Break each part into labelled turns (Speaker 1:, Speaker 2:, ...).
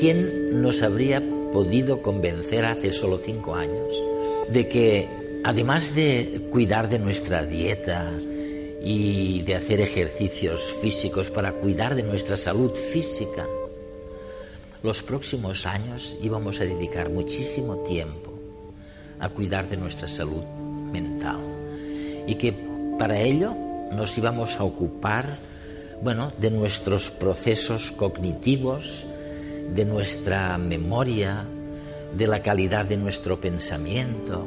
Speaker 1: ¿quién nos habría podido convencer hace solo cinco años de que además de cuidar de nuestra dieta y de hacer ejercicios físicos para cuidar de nuestra salud física, los próximos años íbamos a dedicar muchísimo tiempo a cuidar de nuestra salud mental y que para ello nos íbamos a ocupar bueno, de nuestros procesos cognitivos, de nuestra memoria, de la calidad de nuestro pensamiento,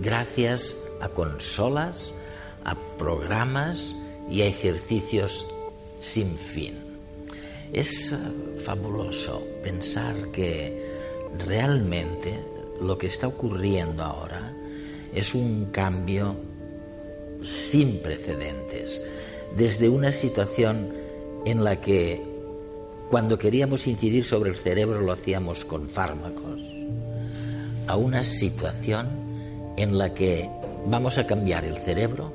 Speaker 1: gracias a consolas, a programas y a ejercicios sin fin. Es fabuloso pensar que realmente lo que está ocurriendo ahora es un cambio sin precedentes, desde una situación en la que cuando queríamos incidir sobre el cerebro lo hacíamos con fármacos, a una situación en la que vamos a cambiar el cerebro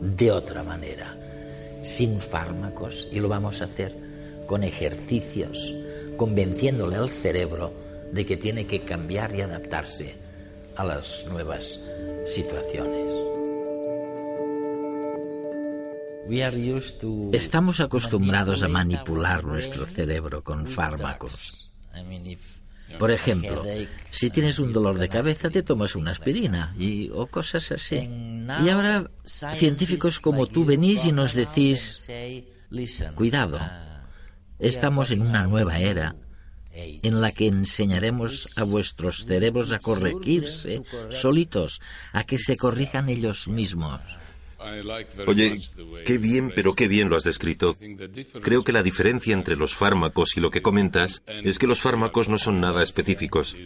Speaker 1: de otra manera, sin fármacos, y lo vamos a hacer con ejercicios, convenciéndole al cerebro de que tiene que cambiar y adaptarse a las nuevas situaciones.
Speaker 2: Estamos acostumbrados a manipular nuestro cerebro con fármacos. Por ejemplo, si tienes un dolor de cabeza, te tomas una aspirina y, o cosas así. Y ahora científicos como tú venís y nos decís, cuidado, Estamos en una nueva era en la que enseñaremos a vuestros cerebros a corregirse solitos, a que se corrijan ellos mismos.
Speaker 3: Oye, qué bien, pero qué bien lo has descrito. Creo que la diferencia entre los fármacos y lo que comentas es que los fármacos no son nada específicos.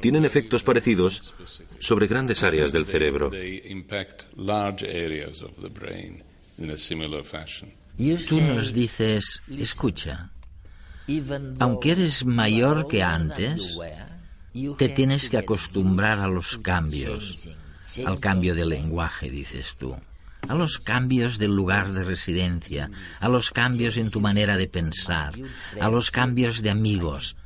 Speaker 3: Tienen efectos parecidos sobre grandes áreas del cerebro.
Speaker 2: Tú nos dices, escucha, aunque eres mayor que antes, te tienes que acostumbrar a los cambios, al cambio de lenguaje, dices tú, a los cambios del lugar de residencia, a los cambios en tu manera de pensar, a los cambios de amigos.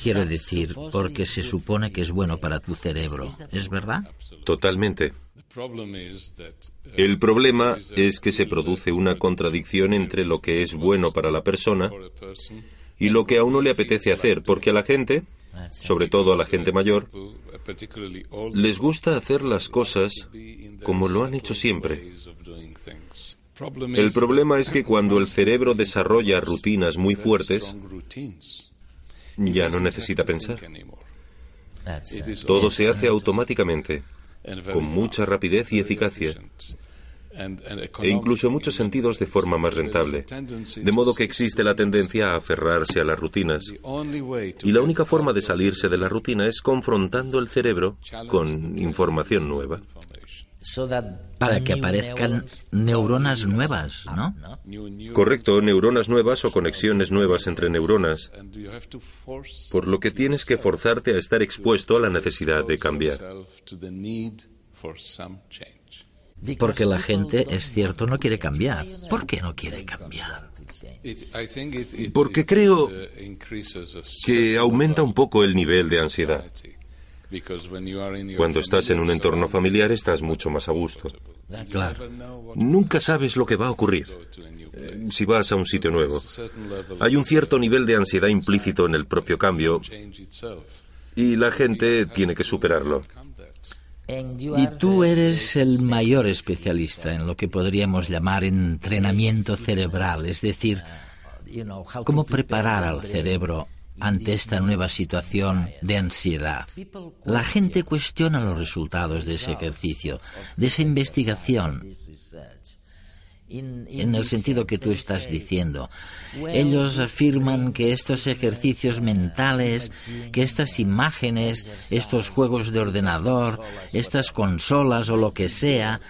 Speaker 2: Quiero decir, porque se supone que es bueno para tu cerebro, ¿es verdad?
Speaker 3: Totalmente. El problema es que se produce una contradicción entre lo que es bueno para la persona y lo que a uno le apetece hacer, porque a la gente, sobre todo a la gente mayor, les gusta hacer las cosas como lo han hecho siempre. El problema es que cuando el cerebro desarrolla rutinas muy fuertes, ya no necesita pensar. Todo se hace automáticamente con mucha rapidez y eficacia e incluso en muchos sentidos de forma más rentable. De modo que existe la tendencia a aferrarse a las rutinas. Y la única forma de salirse de la rutina es confrontando el cerebro con información nueva.
Speaker 2: Para que aparezcan neuronas nuevas, ¿no?
Speaker 3: Correcto, neuronas nuevas o conexiones nuevas entre neuronas. Por lo que tienes que forzarte a estar expuesto a la necesidad de cambiar.
Speaker 2: Porque la gente, es cierto, no quiere cambiar. ¿Por qué no quiere cambiar?
Speaker 3: Porque creo que aumenta un poco el nivel de ansiedad. Cuando estás en un entorno familiar estás mucho más a gusto.
Speaker 2: Claro.
Speaker 3: Nunca sabes lo que va a ocurrir eh, si vas a un sitio nuevo. Hay un cierto nivel de ansiedad implícito en el propio cambio y la gente tiene que superarlo.
Speaker 2: Y tú eres el mayor especialista en lo que podríamos llamar entrenamiento cerebral, es decir, cómo preparar al cerebro ante esta nueva situación de ansiedad. La gente cuestiona los resultados de ese ejercicio, de esa investigación en el sentido que tú estás diciendo. Ellos afirman que estos ejercicios mentales, que estas imágenes, estos juegos de ordenador, estas consolas o lo que sea,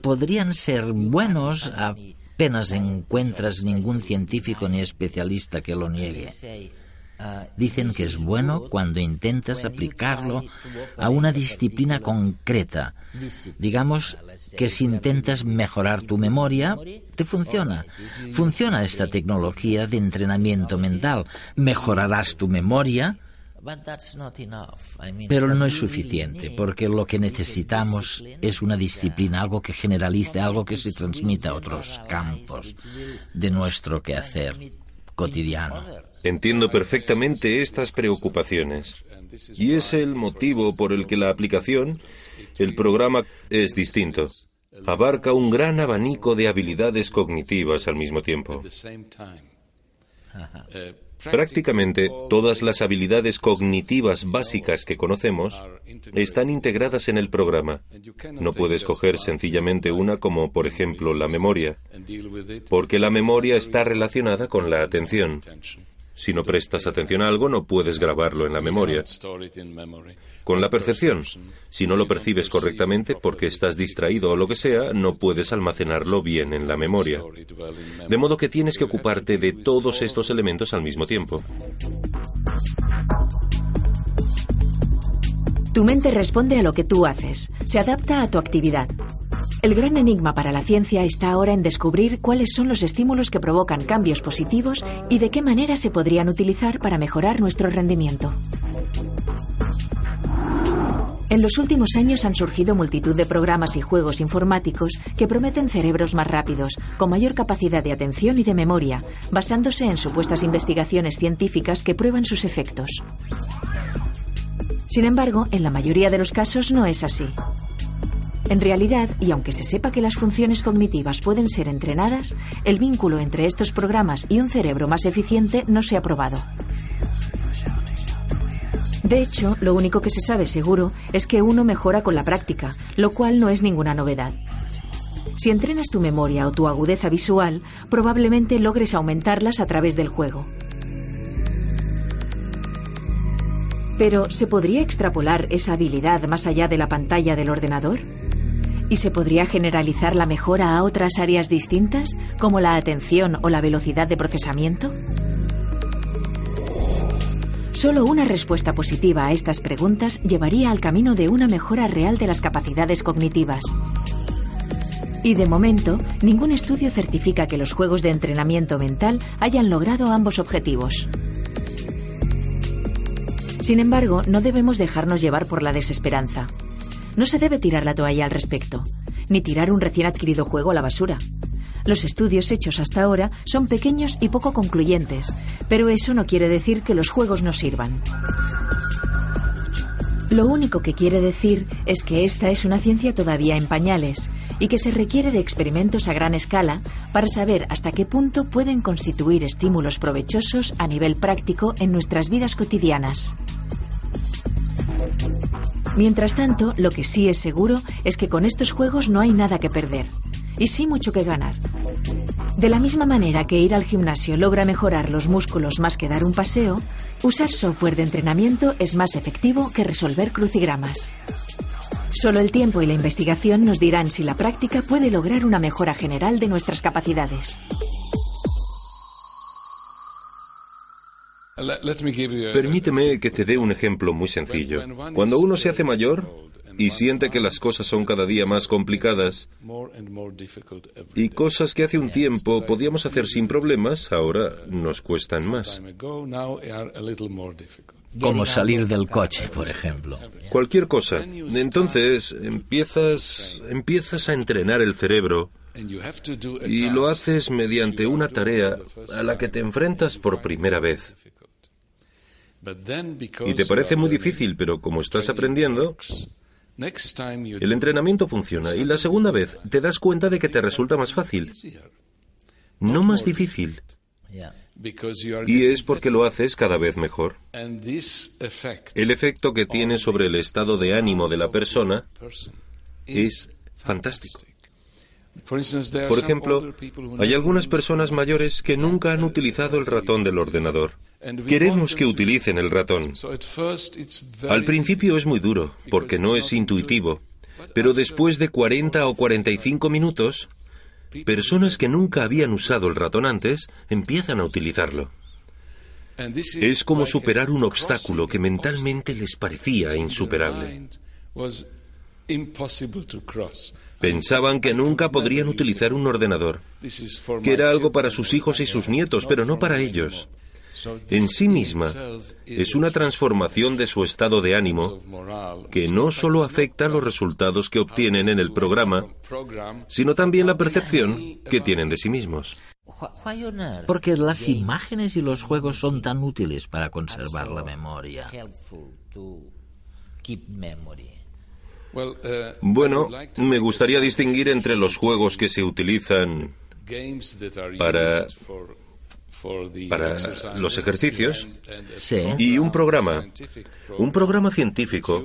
Speaker 2: podrían ser buenos apenas encuentras ningún científico ni especialista que lo niegue. Dicen que es bueno cuando intentas aplicarlo a una disciplina concreta. Digamos que si intentas mejorar tu memoria, te funciona. Funciona esta tecnología de entrenamiento mental. Mejorarás tu memoria, pero no es suficiente, porque lo que necesitamos es una disciplina, algo que generalice, algo que se transmita a otros campos de nuestro quehacer cotidiano.
Speaker 3: Entiendo perfectamente estas preocupaciones. Y es el motivo por el que la aplicación, el programa, es distinto. Abarca un gran abanico de habilidades cognitivas al mismo tiempo. Prácticamente todas las habilidades cognitivas básicas que conocemos están integradas en el programa. No puedes coger sencillamente una como, por ejemplo, la memoria, porque la memoria está relacionada con la atención. Si no prestas atención a algo, no puedes grabarlo en la memoria. Con la percepción, si no lo percibes correctamente porque estás distraído o lo que sea, no puedes almacenarlo bien en la memoria. De modo que tienes que ocuparte de todos estos elementos al mismo tiempo.
Speaker 4: Tu mente responde a lo que tú haces, se adapta a tu actividad. El gran enigma para la ciencia está ahora en descubrir cuáles son los estímulos que provocan cambios positivos y de qué manera se podrían utilizar para mejorar nuestro rendimiento. En los últimos años han surgido multitud de programas y juegos informáticos que prometen cerebros más rápidos, con mayor capacidad de atención y de memoria, basándose en supuestas investigaciones científicas que prueban sus efectos. Sin embargo, en la mayoría de los casos no es así. En realidad, y aunque se sepa que las funciones cognitivas pueden ser entrenadas, el vínculo entre estos programas y un cerebro más eficiente no se ha probado. De hecho, lo único que se sabe seguro es que uno mejora con la práctica, lo cual no es ninguna novedad. Si entrenas tu memoria o tu agudeza visual, probablemente logres aumentarlas a través del juego. Pero, ¿se podría extrapolar esa habilidad más allá de la pantalla del ordenador? ¿Y se podría generalizar la mejora a otras áreas distintas, como la atención o la velocidad de procesamiento? Solo una respuesta positiva a estas preguntas llevaría al camino de una mejora real de las capacidades cognitivas. Y de momento, ningún estudio certifica que los juegos de entrenamiento mental hayan logrado ambos objetivos. Sin embargo, no debemos dejarnos llevar por la desesperanza. No se debe tirar la toalla al respecto, ni tirar un recién adquirido juego a la basura. Los estudios hechos hasta ahora son pequeños y poco concluyentes, pero eso no quiere decir que los juegos no sirvan. Lo único que quiere decir es que esta es una ciencia todavía en pañales y que se requiere de experimentos a gran escala para saber hasta qué punto pueden constituir estímulos provechosos a nivel práctico en nuestras vidas cotidianas. Mientras tanto, lo que sí es seguro es que con estos juegos no hay nada que perder, y sí mucho que ganar. De la misma manera que ir al gimnasio logra mejorar los músculos más que dar un paseo, usar software de entrenamiento es más efectivo que resolver crucigramas. Solo el tiempo y la investigación nos dirán si la práctica puede lograr una mejora general de nuestras capacidades.
Speaker 3: Permíteme que te dé un ejemplo muy sencillo. Cuando uno se hace mayor y siente que las cosas son cada día más complicadas y cosas que hace un tiempo podíamos hacer sin problemas, ahora nos cuestan más.
Speaker 2: Como salir del coche, por ejemplo.
Speaker 3: Cualquier cosa. Entonces empiezas, empiezas a entrenar el cerebro y lo haces mediante una tarea a la que te enfrentas por primera vez. Y te parece muy difícil, pero como estás aprendiendo, el entrenamiento funciona y la segunda vez te das cuenta de que te resulta más fácil, no más difícil. Y es porque lo haces cada vez mejor. El efecto que tiene sobre el estado de ánimo de la persona es fantástico. Por ejemplo, hay algunas personas mayores que nunca han utilizado el ratón del ordenador. Queremos que utilicen el ratón. Al principio es muy duro, porque no es intuitivo, pero después de 40 o 45 minutos, personas que nunca habían usado el ratón antes empiezan a utilizarlo. Es como superar un obstáculo que mentalmente les parecía insuperable. Pensaban que nunca podrían utilizar un ordenador, que era algo para sus hijos y sus nietos, pero no para ellos. En sí misma es una transformación de su estado de ánimo que no solo afecta los resultados que obtienen en el programa, sino también la percepción que tienen de sí mismos.
Speaker 2: Porque las imágenes y los juegos son tan útiles para conservar la memoria.
Speaker 3: Bueno, me gustaría distinguir entre los juegos que se utilizan para, para los ejercicios y un programa, un programa científico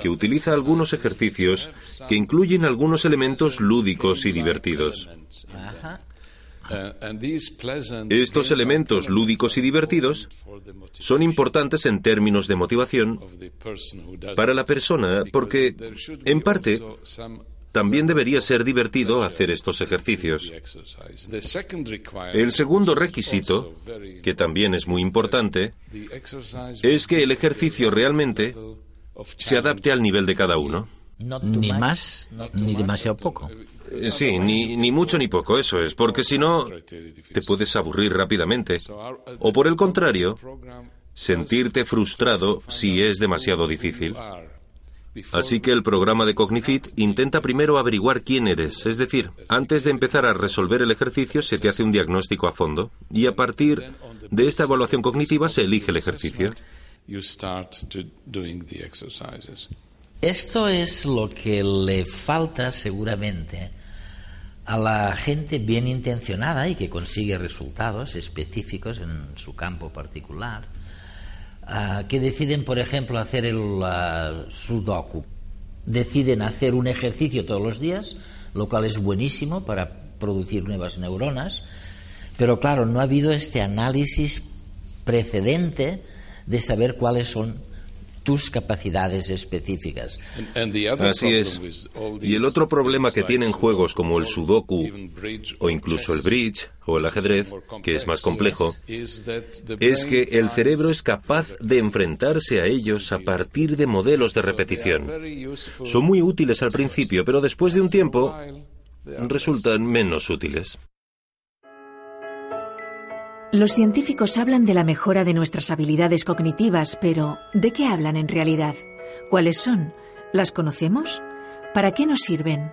Speaker 3: que utiliza algunos ejercicios que incluyen algunos elementos lúdicos y divertidos. Estos elementos lúdicos y divertidos son importantes en términos de motivación para la persona porque, en parte, también debería ser divertido hacer estos ejercicios. El segundo requisito, que también es muy importante, es que el ejercicio realmente se adapte al nivel de cada uno.
Speaker 2: Ni más ni demasiado poco.
Speaker 3: Eh, sí, ni, ni mucho ni poco, eso es, porque si no, te puedes aburrir rápidamente. O por el contrario, sentirte frustrado si es demasiado difícil. Así que el programa de Cognifit intenta primero averiguar quién eres, es decir, antes de empezar a resolver el ejercicio se te hace un diagnóstico a fondo y a partir de esta evaluación cognitiva se elige el ejercicio.
Speaker 1: Esto es lo que le falta seguramente a la gente bien intencionada y que consigue resultados específicos en su campo particular, ah, que deciden, por ejemplo, hacer el uh, sudoku. Deciden hacer un ejercicio todos los días, lo cual es buenísimo para producir nuevas neuronas, pero claro, no ha habido este análisis precedente de saber cuáles son tus capacidades específicas.
Speaker 3: Así es. Y el otro problema que tienen juegos como el Sudoku o incluso el Bridge o el ajedrez, que es más complejo, es que el cerebro es capaz de enfrentarse a ellos a partir de modelos de repetición. Son muy útiles al principio, pero después de un tiempo resultan menos útiles.
Speaker 4: Los científicos hablan de la mejora de nuestras habilidades cognitivas, pero ¿de qué hablan en realidad? ¿Cuáles son? ¿Las conocemos? ¿Para qué nos sirven?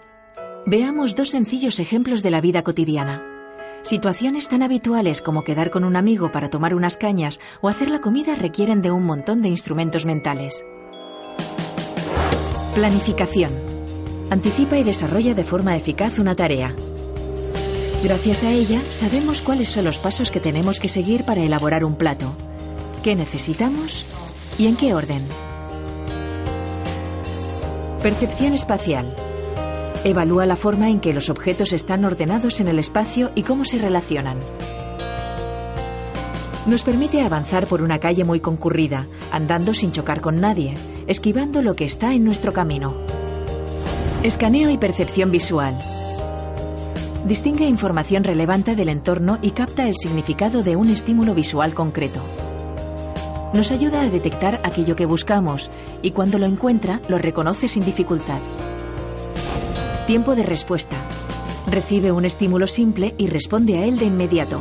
Speaker 4: Veamos dos sencillos ejemplos de la vida cotidiana. Situaciones tan habituales como quedar con un amigo para tomar unas cañas o hacer la comida requieren de un montón de instrumentos mentales. Planificación. Anticipa y desarrolla de forma eficaz una tarea. Gracias a ella sabemos cuáles son los pasos que tenemos que seguir para elaborar un plato, qué necesitamos y en qué orden. Percepción espacial. Evalúa la forma en que los objetos están ordenados en el espacio y cómo se relacionan. Nos permite avanzar por una calle muy concurrida, andando sin chocar con nadie, esquivando lo que está en nuestro camino. Escaneo y percepción visual distingue información relevante del entorno y capta el significado de un estímulo visual concreto. Nos ayuda a detectar aquello que buscamos y cuando lo encuentra lo reconoce sin dificultad. Tiempo de respuesta. Recibe un estímulo simple y responde a él de inmediato.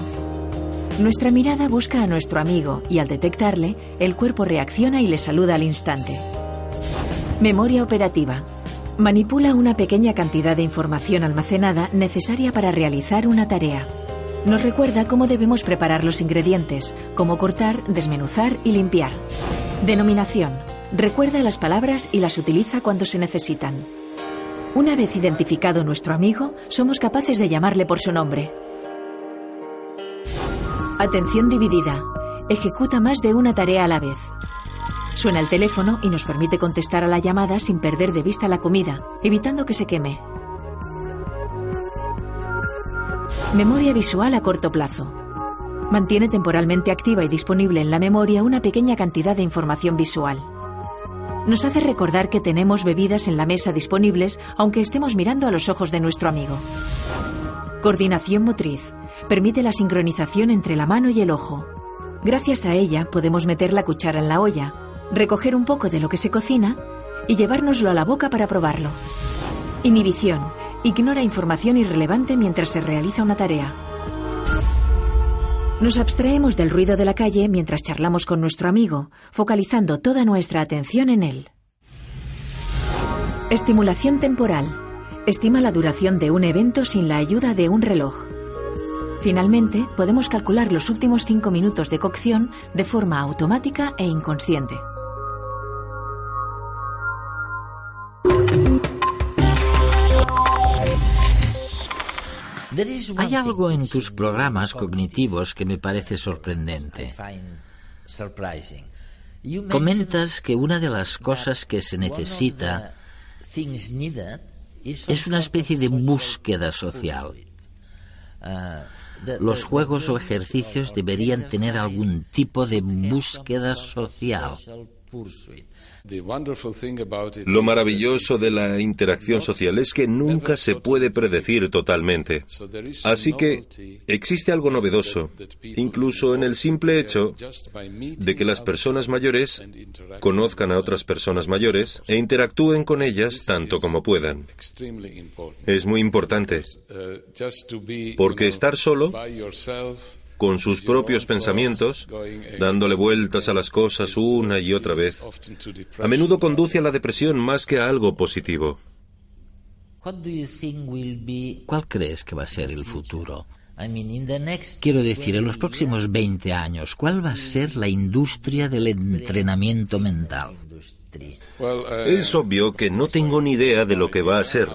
Speaker 4: Nuestra mirada busca a nuestro amigo y al detectarle, el cuerpo reacciona y le saluda al instante. Memoria operativa manipula una pequeña cantidad de información almacenada necesaria para realizar una tarea. Nos recuerda cómo debemos preparar los ingredientes, cómo cortar, desmenuzar y limpiar. Denominación. Recuerda las palabras y las utiliza cuando se necesitan. Una vez identificado nuestro amigo, somos capaces de llamarle por su nombre. Atención dividida. Ejecuta más de una tarea a la vez. Suena el teléfono y nos permite contestar a la llamada sin perder de vista la comida, evitando que se queme. Memoria visual a corto plazo. Mantiene temporalmente activa y disponible en la memoria una pequeña cantidad de información visual. Nos hace recordar que tenemos bebidas en la mesa disponibles aunque estemos mirando a los ojos de nuestro amigo. Coordinación motriz. Permite la sincronización entre la mano y el ojo. Gracias a ella podemos meter la cuchara en la olla, recoger un poco de lo que se cocina y llevárnoslo a la boca para probarlo. Inhibición. Ignora información irrelevante mientras se realiza una tarea. Nos abstraemos del ruido de la calle mientras charlamos con nuestro amigo, focalizando toda nuestra atención en él. Estimulación temporal. Estima la duración de un evento sin la ayuda de un reloj. Finalmente, podemos calcular los últimos cinco minutos de cocción de forma automática e inconsciente.
Speaker 2: Hay algo en tus programas cognitivos que me parece sorprendente. Comentas que una de las cosas que se necesita es una especie de búsqueda social. Los juegos o ejercicios deberían tener algún tipo de búsqueda social.
Speaker 3: Lo maravilloso de la interacción social es que nunca se puede predecir totalmente. Así que existe algo novedoso, incluso en el simple hecho de que las personas mayores conozcan a otras personas mayores e interactúen con ellas tanto como puedan. Es muy importante, porque estar solo con sus propios pensamientos, dándole vueltas a las cosas una y otra vez, a menudo conduce a la depresión más que a algo positivo.
Speaker 2: ¿Cuál crees que va a ser el futuro? Quiero decir, en los próximos 20 años, ¿cuál va a ser la industria del entrenamiento mental?
Speaker 3: Es obvio que no tengo ni idea de lo que va a ser,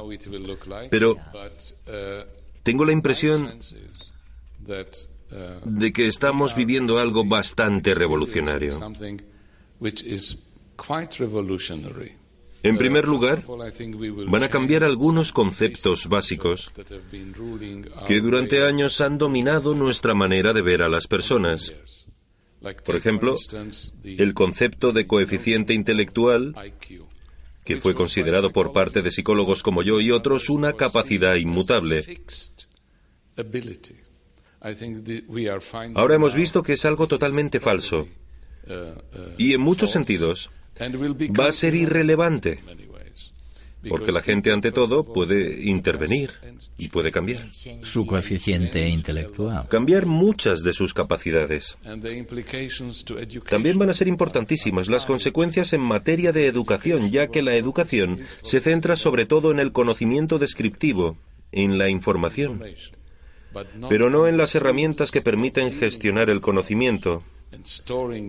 Speaker 3: pero tengo la impresión de que estamos viviendo algo bastante revolucionario. En primer lugar, van a cambiar algunos conceptos básicos que durante años han dominado nuestra manera de ver a las personas. Por ejemplo, el concepto de coeficiente intelectual, que fue considerado por parte de psicólogos como yo y otros una capacidad inmutable. Ahora hemos visto que es algo totalmente falso y en muchos sentidos va a ser irrelevante porque la gente ante todo puede intervenir y puede cambiar.
Speaker 2: Su coeficiente intelectual.
Speaker 3: Cambiar muchas de sus capacidades. También van a ser importantísimas las consecuencias en materia de educación, ya que la educación se centra sobre todo en el conocimiento descriptivo, en la información pero no en las herramientas que permiten gestionar el conocimiento,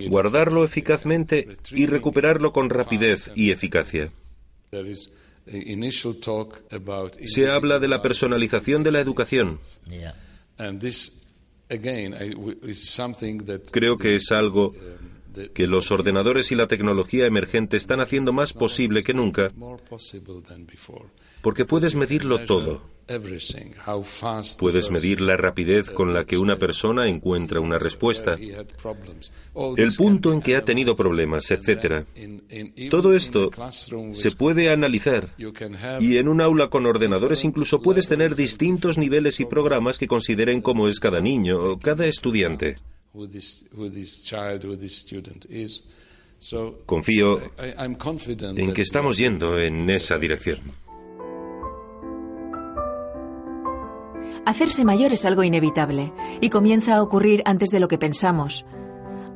Speaker 3: guardarlo eficazmente y recuperarlo con rapidez y eficacia. Se habla de la personalización de la educación. Creo que es algo que los ordenadores y la tecnología emergente están haciendo más posible que nunca, porque puedes medirlo todo. Puedes medir la rapidez con la que una persona encuentra una respuesta, el punto en que ha tenido problemas, etc. Todo esto se puede analizar y en un aula con ordenadores incluso puedes tener distintos niveles y programas que consideren cómo es cada niño o cada estudiante. Confío en que estamos yendo en esa dirección.
Speaker 4: Hacerse mayor es algo inevitable y comienza a ocurrir antes de lo que pensamos.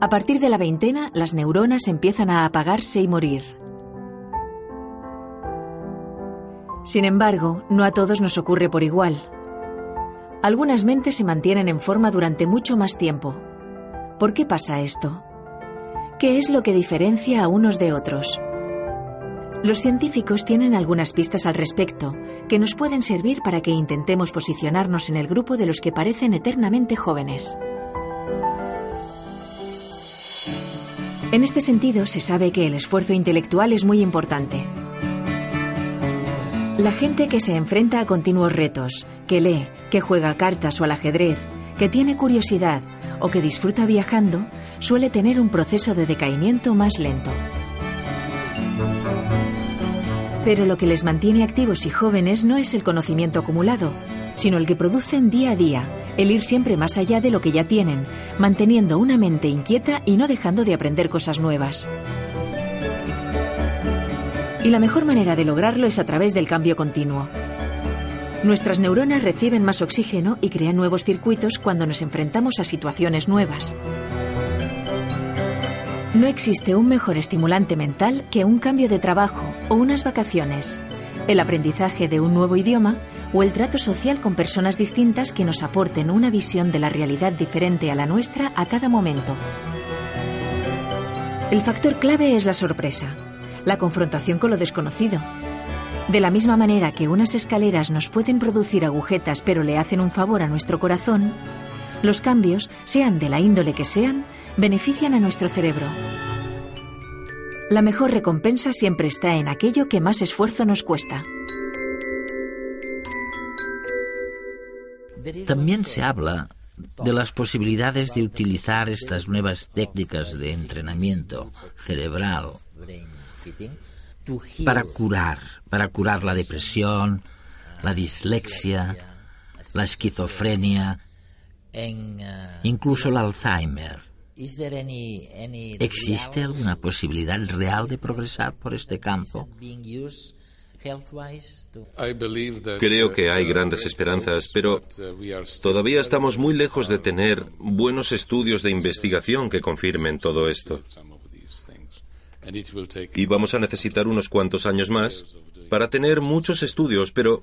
Speaker 4: A partir de la veintena, las neuronas empiezan a apagarse y morir. Sin embargo, no a todos nos ocurre por igual. Algunas mentes se mantienen en forma durante mucho más tiempo. ¿Por qué pasa esto? ¿Qué es lo que diferencia a unos de otros? Los científicos tienen algunas pistas al respecto que nos pueden servir para que intentemos posicionarnos en el grupo de los que parecen eternamente jóvenes. En este sentido, se sabe que el esfuerzo intelectual es muy importante. La gente que se enfrenta a continuos retos, que lee, que juega cartas o al ajedrez, que tiene curiosidad o que disfruta viajando, suele tener un proceso de decaimiento más lento. Pero lo que les mantiene activos y jóvenes no es el conocimiento acumulado, sino el que producen día a día, el ir siempre más allá de lo que ya tienen, manteniendo una mente inquieta y no dejando de aprender cosas nuevas. Y la mejor manera de lograrlo es a través del cambio continuo. Nuestras neuronas reciben más oxígeno y crean nuevos circuitos cuando nos enfrentamos a situaciones nuevas. No existe un mejor estimulante mental que un cambio de trabajo o unas vacaciones, el aprendizaje de un nuevo idioma o el trato social con personas distintas que nos aporten una visión de la realidad diferente a la nuestra a cada momento. El factor clave es la sorpresa, la confrontación con lo desconocido. De la misma manera que unas escaleras nos pueden producir agujetas pero le hacen un favor a nuestro corazón, los cambios, sean de la índole que sean, benefician a nuestro cerebro. La mejor recompensa siempre está en aquello que más esfuerzo nos cuesta.
Speaker 2: También se habla de las posibilidades de utilizar estas nuevas técnicas de entrenamiento cerebral para curar, para curar la depresión, la dislexia, la esquizofrenia, incluso el Alzheimer. ¿Existe alguna posibilidad real de progresar por este campo?
Speaker 3: Creo que hay grandes esperanzas, pero todavía estamos muy lejos de tener buenos estudios de investigación que confirmen todo esto. Y vamos a necesitar unos cuantos años más para tener muchos estudios, pero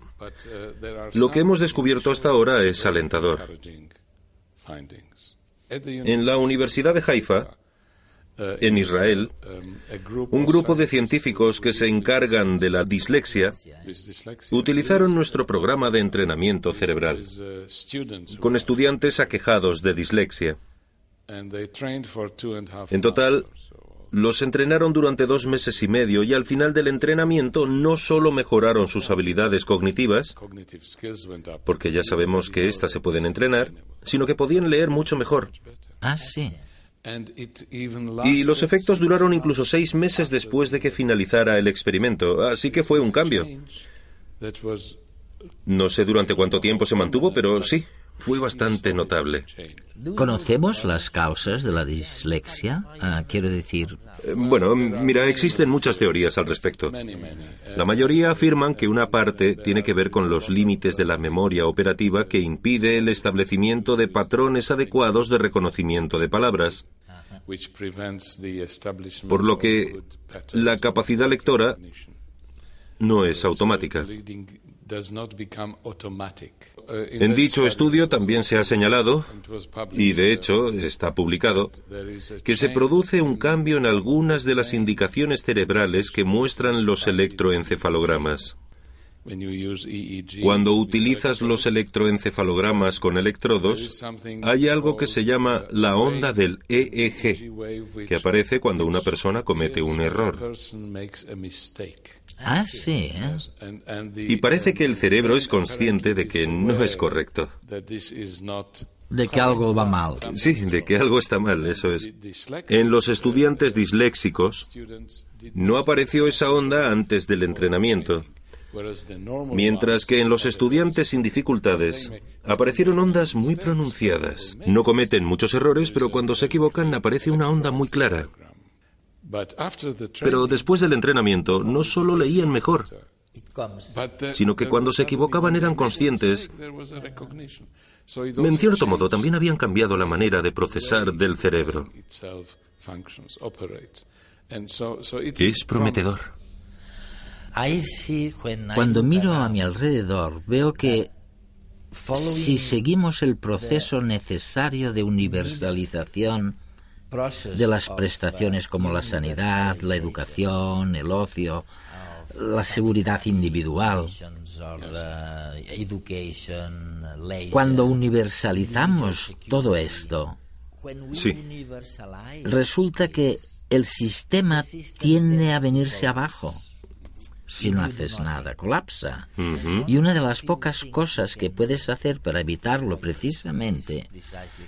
Speaker 3: lo que hemos descubierto hasta ahora es alentador. En la Universidad de Haifa, en Israel, un grupo de científicos que se encargan de la dislexia utilizaron nuestro programa de entrenamiento cerebral con estudiantes aquejados de dislexia. En total, los entrenaron durante dos meses y medio y al final del entrenamiento no solo mejoraron sus habilidades cognitivas, porque ya sabemos que éstas se pueden entrenar, sino que podían leer mucho mejor.
Speaker 2: Ah, sí.
Speaker 3: Y los efectos duraron incluso seis meses después de que finalizara el experimento, así que fue un cambio. No sé durante cuánto tiempo se mantuvo, pero sí, fue bastante notable.
Speaker 2: ¿Conocemos las causas de la dislexia? Ah, quiero decir...
Speaker 3: Eh, bueno, mira, existen muchas teorías al respecto. La mayoría afirman que una parte tiene que ver con los límites de la memoria operativa que impide el establecimiento de patrones adecuados de reconocimiento de palabras, por lo que la capacidad lectora no es automática. En dicho estudio también se ha señalado, y de hecho está publicado, que se produce un cambio en algunas de las indicaciones cerebrales que muestran los electroencefalogramas. Cuando utilizas los electroencefalogramas con electrodos, hay algo que se llama la onda del EEG, que aparece cuando una persona comete un error.
Speaker 2: Ah, sí. ¿eh?
Speaker 3: Y parece que el cerebro es consciente de que no es correcto.
Speaker 2: De que algo va mal.
Speaker 3: Sí, de que algo está mal, eso es. En los estudiantes disléxicos no apareció esa onda antes del entrenamiento. Mientras que en los estudiantes sin dificultades aparecieron ondas muy pronunciadas. No cometen muchos errores, pero cuando se equivocan aparece una onda muy clara. Pero después del entrenamiento no solo leían mejor, sino que cuando se equivocaban eran conscientes. En cierto modo, también habían cambiado la manera de procesar del cerebro. Es prometedor.
Speaker 2: Cuando miro a mi alrededor, veo que si seguimos el proceso necesario de universalización de las prestaciones como la sanidad, la educación, el ocio, la seguridad individual. Cuando universalizamos todo esto, resulta que el sistema tiende a venirse abajo. Si no haces nada, colapsa. Y una de las pocas cosas que puedes hacer para evitarlo precisamente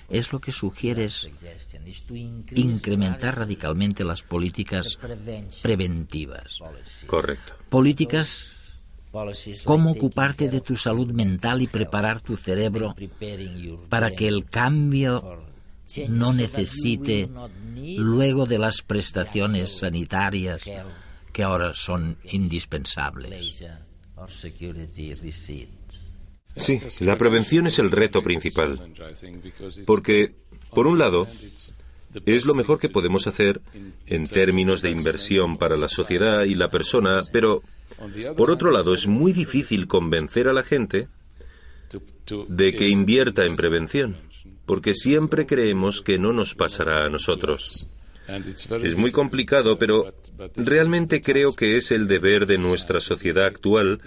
Speaker 2: es lo que sugieres, incrementar radicalmente las políticas preventivas.
Speaker 3: Correcto.
Speaker 2: Políticas cómo ocuparte de tu salud mental y preparar tu cerebro para que el cambio no necesite luego de las prestaciones sanitarias que ahora son indispensables.
Speaker 3: Sí, la prevención es el reto principal. Porque, por un lado, es lo mejor que podemos hacer en términos de inversión para la sociedad y la persona, pero, por otro lado, es muy difícil convencer a la gente de que invierta en prevención, porque siempre creemos que no nos pasará a nosotros. Es muy complicado, pero realmente creo que es el deber de nuestra sociedad actual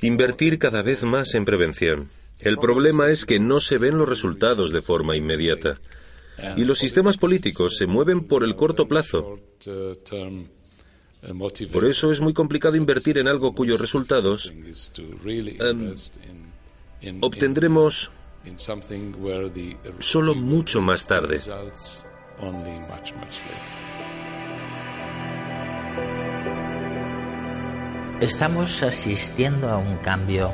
Speaker 3: invertir cada vez más en prevención. El problema es que no se ven los resultados de forma inmediata. Y los sistemas políticos se mueven por el corto plazo. Por eso es muy complicado invertir en algo cuyos resultados em, obtendremos solo mucho más tarde.
Speaker 1: Estamos asistiendo a un cambio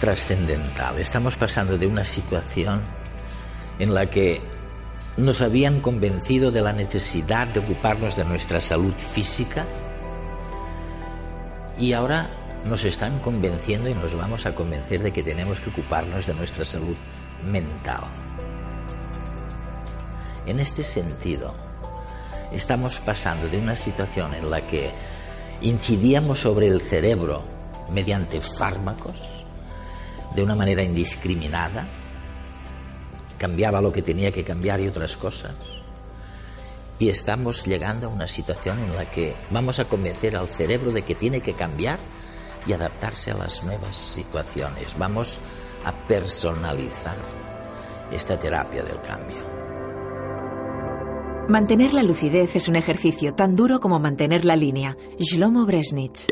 Speaker 1: trascendental. Estamos pasando de una situación en la que nos habían convencido de la necesidad de ocuparnos de nuestra salud física y ahora nos están convenciendo y nos vamos a convencer de que tenemos que ocuparnos de nuestra salud mental. En este sentido, estamos pasando de una situación en la que incidíamos sobre el cerebro mediante fármacos de una manera indiscriminada, cambiaba lo que tenía que cambiar y otras cosas, y estamos llegando a una situación en la que vamos a convencer al cerebro de que tiene que cambiar y adaptarse a las nuevas situaciones. Vamos a personalizar esta terapia del cambio.
Speaker 4: Mantener la lucidez es un ejercicio tan duro como mantener la línea. Shlomo Bresnitz.